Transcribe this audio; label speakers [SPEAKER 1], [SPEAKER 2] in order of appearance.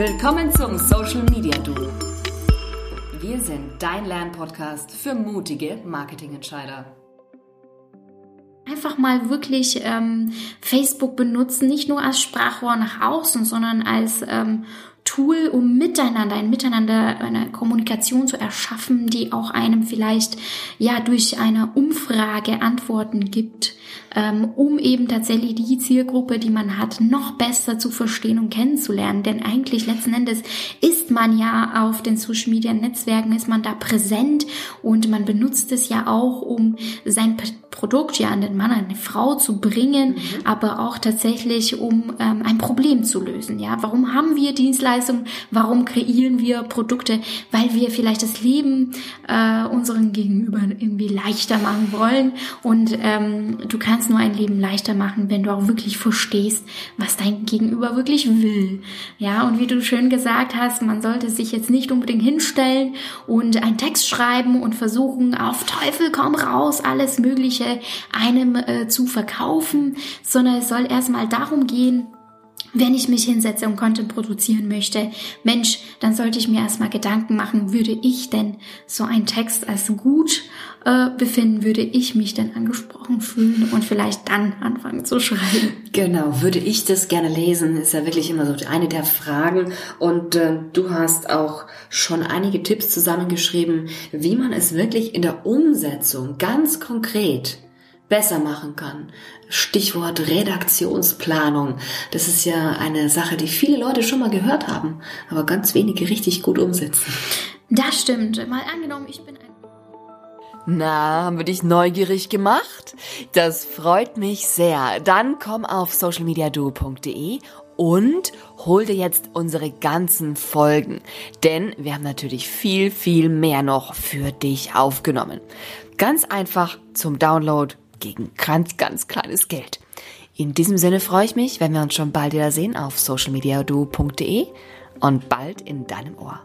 [SPEAKER 1] Willkommen zum Social Media Duo. Wir sind dein Lernpodcast für mutige Marketingentscheider
[SPEAKER 2] einfach mal wirklich ähm, Facebook benutzen, nicht nur als Sprachrohr nach außen, sondern als ähm, Tool, um miteinander, ein Miteinander, eine Kommunikation zu erschaffen, die auch einem vielleicht ja durch eine Umfrage Antworten gibt, um eben tatsächlich die Zielgruppe, die man hat, noch besser zu verstehen und kennenzulernen. Denn eigentlich letzten Endes ist man ja auf den Social Media Netzwerken, ist man da präsent und man benutzt es ja auch, um sein Produkt ja an den Mann, an die Frau zu bringen, mhm. aber auch tatsächlich, um ähm, ein Problem zu lösen. Ja, warum haben wir Dienstleistungen? Warum kreieren wir Produkte? Weil wir vielleicht das Leben äh, unseren Gegenüber irgendwie leichter machen wollen. Und ähm, du kannst nur ein Leben leichter machen, wenn du auch wirklich verstehst, was dein Gegenüber wirklich will. Ja, und wie du schön gesagt hast, man sollte sich jetzt nicht unbedingt hinstellen und einen Text schreiben und versuchen, auf Teufel komm raus, alles Mögliche einem äh, zu verkaufen, sondern es soll erstmal darum gehen, wenn ich mich hinsetze und Content produzieren möchte, Mensch, dann sollte ich mir erstmal Gedanken machen, würde ich denn so einen Text als gut äh, befinden, würde ich mich denn angesprochen fühlen und vielleicht dann anfangen zu schreiben.
[SPEAKER 3] Genau, würde ich das gerne lesen, ist ja wirklich immer so eine der Fragen. Und äh, du hast auch schon einige Tipps zusammengeschrieben, wie man es wirklich in der Umsetzung ganz konkret besser machen kann. Stichwort Redaktionsplanung. Das ist ja eine Sache, die viele Leute schon mal gehört haben, aber ganz wenige richtig gut umsetzen.
[SPEAKER 2] Das stimmt. Mal angenommen, ich bin ein
[SPEAKER 1] na, haben wir dich neugierig gemacht? Das freut mich sehr. Dann komm auf socialmediaduo.de und hol dir jetzt unsere ganzen Folgen. Denn wir haben natürlich viel, viel mehr noch für dich aufgenommen. Ganz einfach zum Download gegen ganz, ganz kleines Geld. In diesem Sinne freue ich mich, wenn wir uns schon bald wieder sehen auf socialmediadu.de und bald in deinem Ohr.